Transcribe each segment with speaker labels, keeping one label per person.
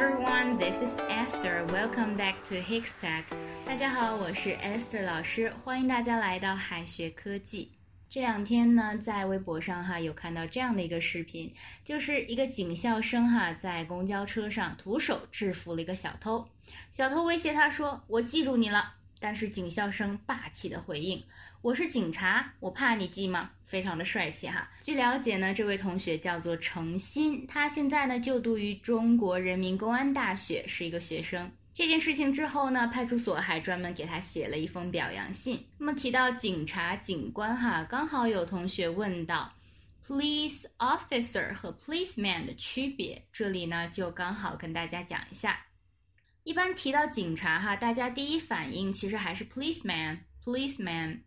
Speaker 1: everyone, this is Esther. Welcome back to Hickstack. 大家好，我是 Esther 老师，欢迎大家来到海学科技。这两天呢，在微博上哈有看到这样的一个视频，就是一个警校生哈在公交车上徒手制服了一个小偷，小偷威胁他说：“我记住你了。”但是警校生霸气的回应：“我是警察，我怕你记吗？”非常的帅气哈。据了解呢，这位同学叫做程鑫，他现在呢就读于中国人民公安大学，是一个学生。这件事情之后呢，派出所还专门给他写了一封表扬信。那么提到警察、警官哈，刚好有同学问到，police officer 和 policeman 的区别，这里呢就刚好跟大家讲一下。一般提到警察哈，大家第一反应其实还是 policeman，policeman。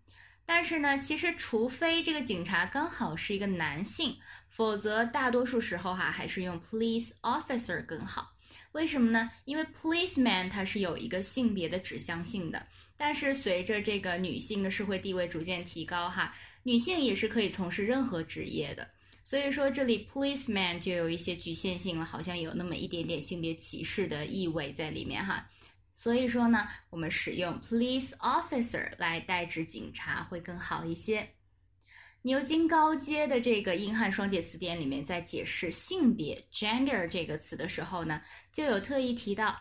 Speaker 1: 但是呢，其实除非这个警察刚好是一个男性，否则大多数时候哈还是用 police officer 更好。为什么呢？因为 policeman 它是有一个性别的指向性的，但是随着这个女性的社会地位逐渐提高，哈，女性也是可以从事任何职业的。所以说这里 policeman 就有一些局限性了，好像有那么一点点性别歧视的意味在里面哈。所以说呢，我们使用 police officer 来代指警察会更好一些。牛津高阶的这个英汉双解词典里面，在解释性别 gender 这个词的时候呢，就有特意提到，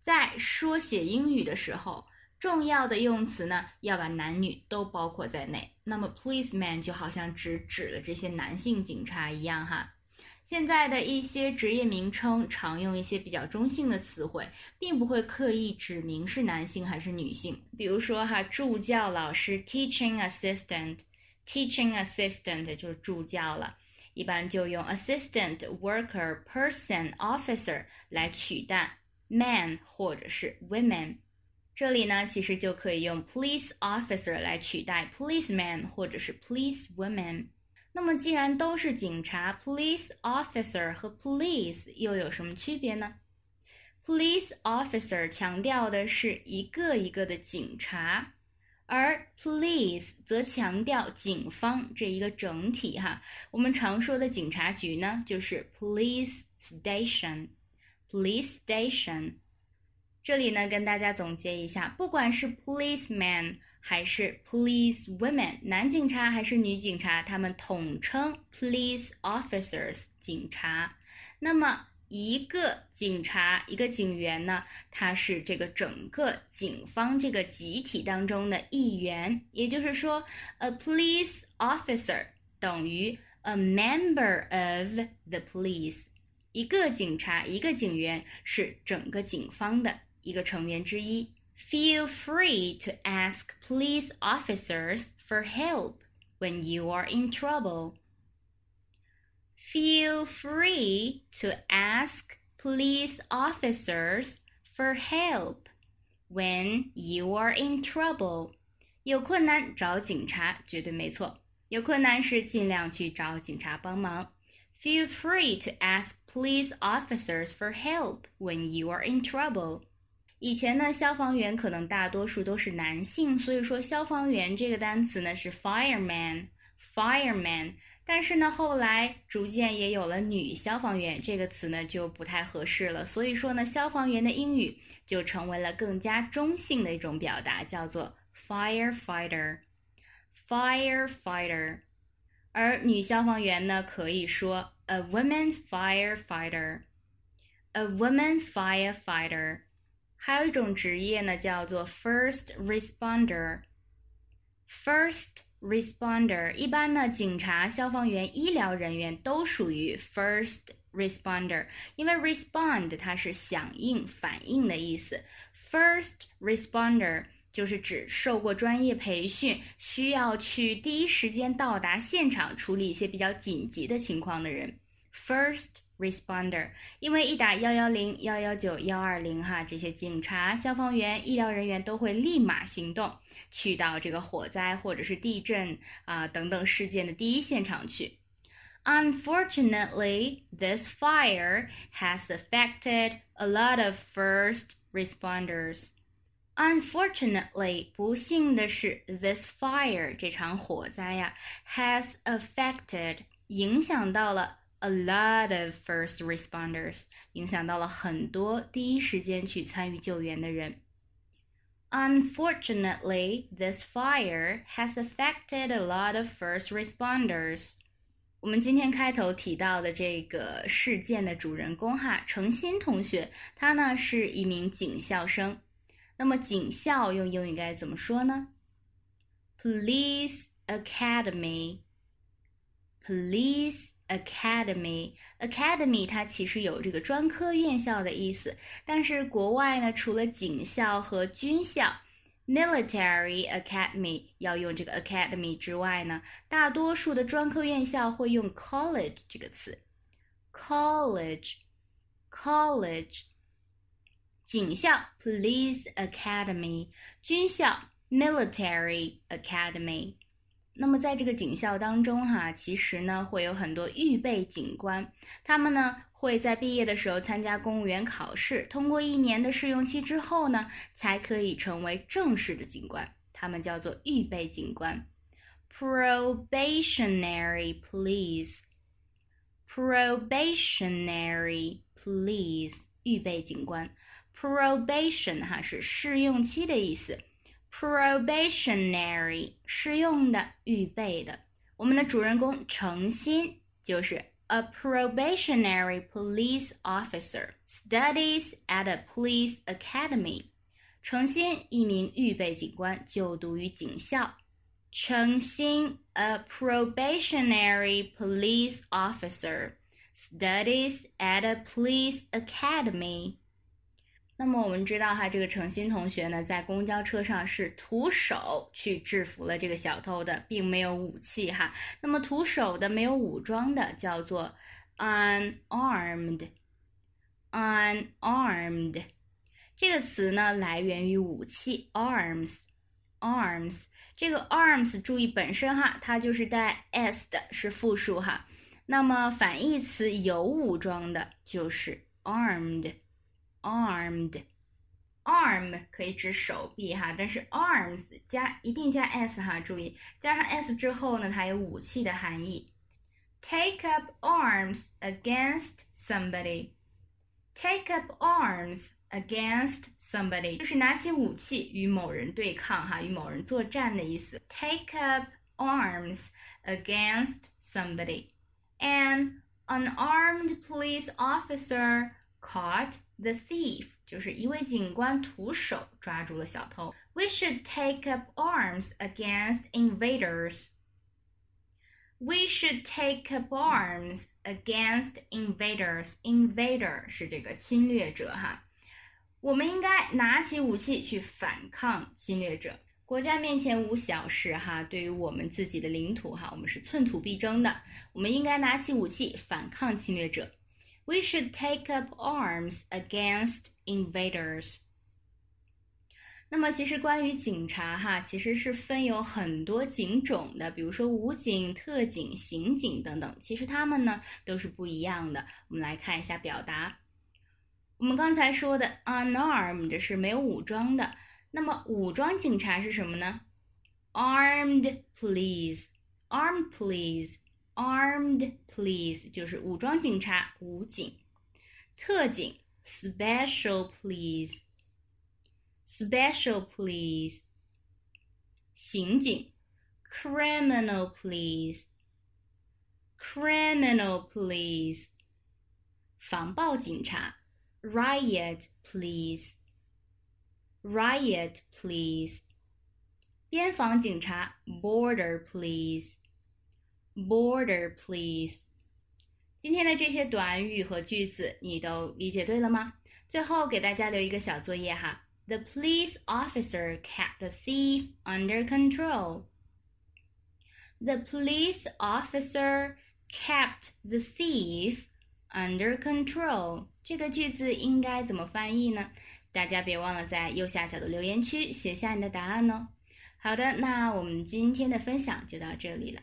Speaker 1: 在说写英语的时候，重要的用词呢要把男女都包括在内。那么 policeman 就好像只指了这些男性警察一样哈。现在的一些职业名称常用一些比较中性的词汇，并不会刻意指明是男性还是女性。比如说哈，助教老师 teaching assistant。Teaching assistant 就是助教了，一般就用 assistant worker person officer 来取代 man 或者是 women。这里呢，其实就可以用 police officer 来取代 policeman 或者是 police woman。那么既然都是警察，police officer 和 police 又有什么区别呢？Police officer 强调的是一个一个的警察。而 police 则强调警方这一个整体哈，我们常说的警察局呢，就是 police station。police station。这里呢，跟大家总结一下，不管是 policeman 还是 police women，男警察还是女警察，他们统称 police officers，警察。那么一个警察，一个警员呢，他是这个整个警方这个集体当中的一员。也就是说，a police officer 等于 a member of the police。一个警察，一个警员是整个警方的一个成员之一。Feel free to ask police officers for help when you are in trouble. Feel free to ask police officers for help when you are in trouble. 有困难找警察，绝对没错。有困难时尽量去找警察帮忙。Feel free to ask police officers for help when you are in trouble. 以前呢，消防员可能大多数都是男性，所以说消防员这个单词呢是 fireman，fireman。但是呢，后来逐渐也有了女消防员这个词呢，就不太合适了。所以说呢，消防员的英语就成为了更加中性的一种表达，叫做 firefighter，firefighter。而女消防员呢，可以说 a woman firefighter，a woman firefighter。还有一种职业呢，叫做 first responder，first。responder 一般呢，警察、消防员、医疗人员都属于 first responder，因为 respond 它是响应、反应的意思。first responder 就是指受过专业培训，需要去第一时间到达现场处理一些比较紧急的情况的人。first responder，因为一打幺幺零、幺幺九、幺二零哈，这些警察、消防员、医疗人员都会立马行动，去到这个火灾或者是地震啊等等事件的第一现场去。Unfortunately, this fire has affected a lot of first responders. Unfortunately，不幸的是，this fire 这场火灾呀，has affected 影响到了。 a lot of first responders，影响到了很多第一时间去参与救援的人。Unfortunately, this fire has affected a lot of first responders. 我们今天开头提到的这个事件的主人公哈，程鑫同学，他呢是一名警校生。那么警校用英语该怎么说呢？Police Academy. Police Academy，Academy 它其实有这个专科院校的意思，但是国外呢，除了警校和军校，Military Academy 要用这个 Academy 之外呢，大多数的专科院校会用 College 这个词，College，College，警校 Police Academy，军校 Military Academy。那么在这个警校当中，哈，其实呢会有很多预备警官，他们呢会在毕业的时候参加公务员考试，通过一年的试用期之后呢，才可以成为正式的警官，他们叫做预备警官，probationary police，probationary police，预备警官，probation 哈是试用期的意思。probationary 试用的、预备的。我们的主人公程鑫就是 a probationary police officer studies at a police academy。程鑫一名预备警官，就读于警校。程鑫 a probationary police officer studies at a police academy。 那么我们知道哈，这个程鑫同学呢，在公交车上是徒手去制服了这个小偷的，并没有武器哈。那么徒手的、没有武装的叫做 unarmed，unarmed 这个词呢，来源于武器 arms，arms 这个 arms 注意本身哈，它就是带 s 的，是复数哈。那么反义词有武装的就是 armed。armed，arm 可以指手臂哈，但是 arms 加一定加 s 哈，注意加上 s 之后呢，它有武器的含义。Take up arms against somebody. Take up arms against somebody 就是拿起武器与某人对抗哈，与某人作战的意思。Take up arms against somebody. An unarmed police officer caught the thief 就是一位警官徒手抓住了小偷。We should take up arms against invaders. We should take up arms against invaders. Invader 是这个侵略者哈。我们应该拿起武器去反抗侵略者。国家面前无小事哈，对于我们自己的领土哈，我们是寸土必争的。我们应该拿起武器反抗侵略者。We should take up arms against invaders。那么，其实关于警察哈，其实是分有很多警种的，比如说武警、特警、刑警等等。其实他们呢都是不一样的。我们来看一下表达。我们刚才说的 unarmed 是没有武装的。那么武装警察是什么呢？Armed police，armed police。Armed police 就是武装警察，武警；特警，special police；special police，刑警，criminal police；criminal police，防暴警察，riot police；riot police，边防警察，border police。 Border, please。今天的这些短语和句子，你都理解对了吗？最后给大家留一个小作业哈。The police officer kept the thief under control. The police officer kept the thief under control. 这个句子应该怎么翻译呢？大家别忘了在右下角的留言区写下你的答案哦。好的，那我们今天的分享就到这里了。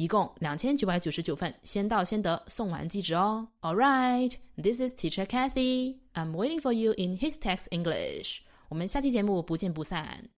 Speaker 2: 一共两千九百九十九份，先到先得，送完即止哦。All right, this is Teacher Kathy. I'm waiting for you in His Text English. 我们下期节目不见不散。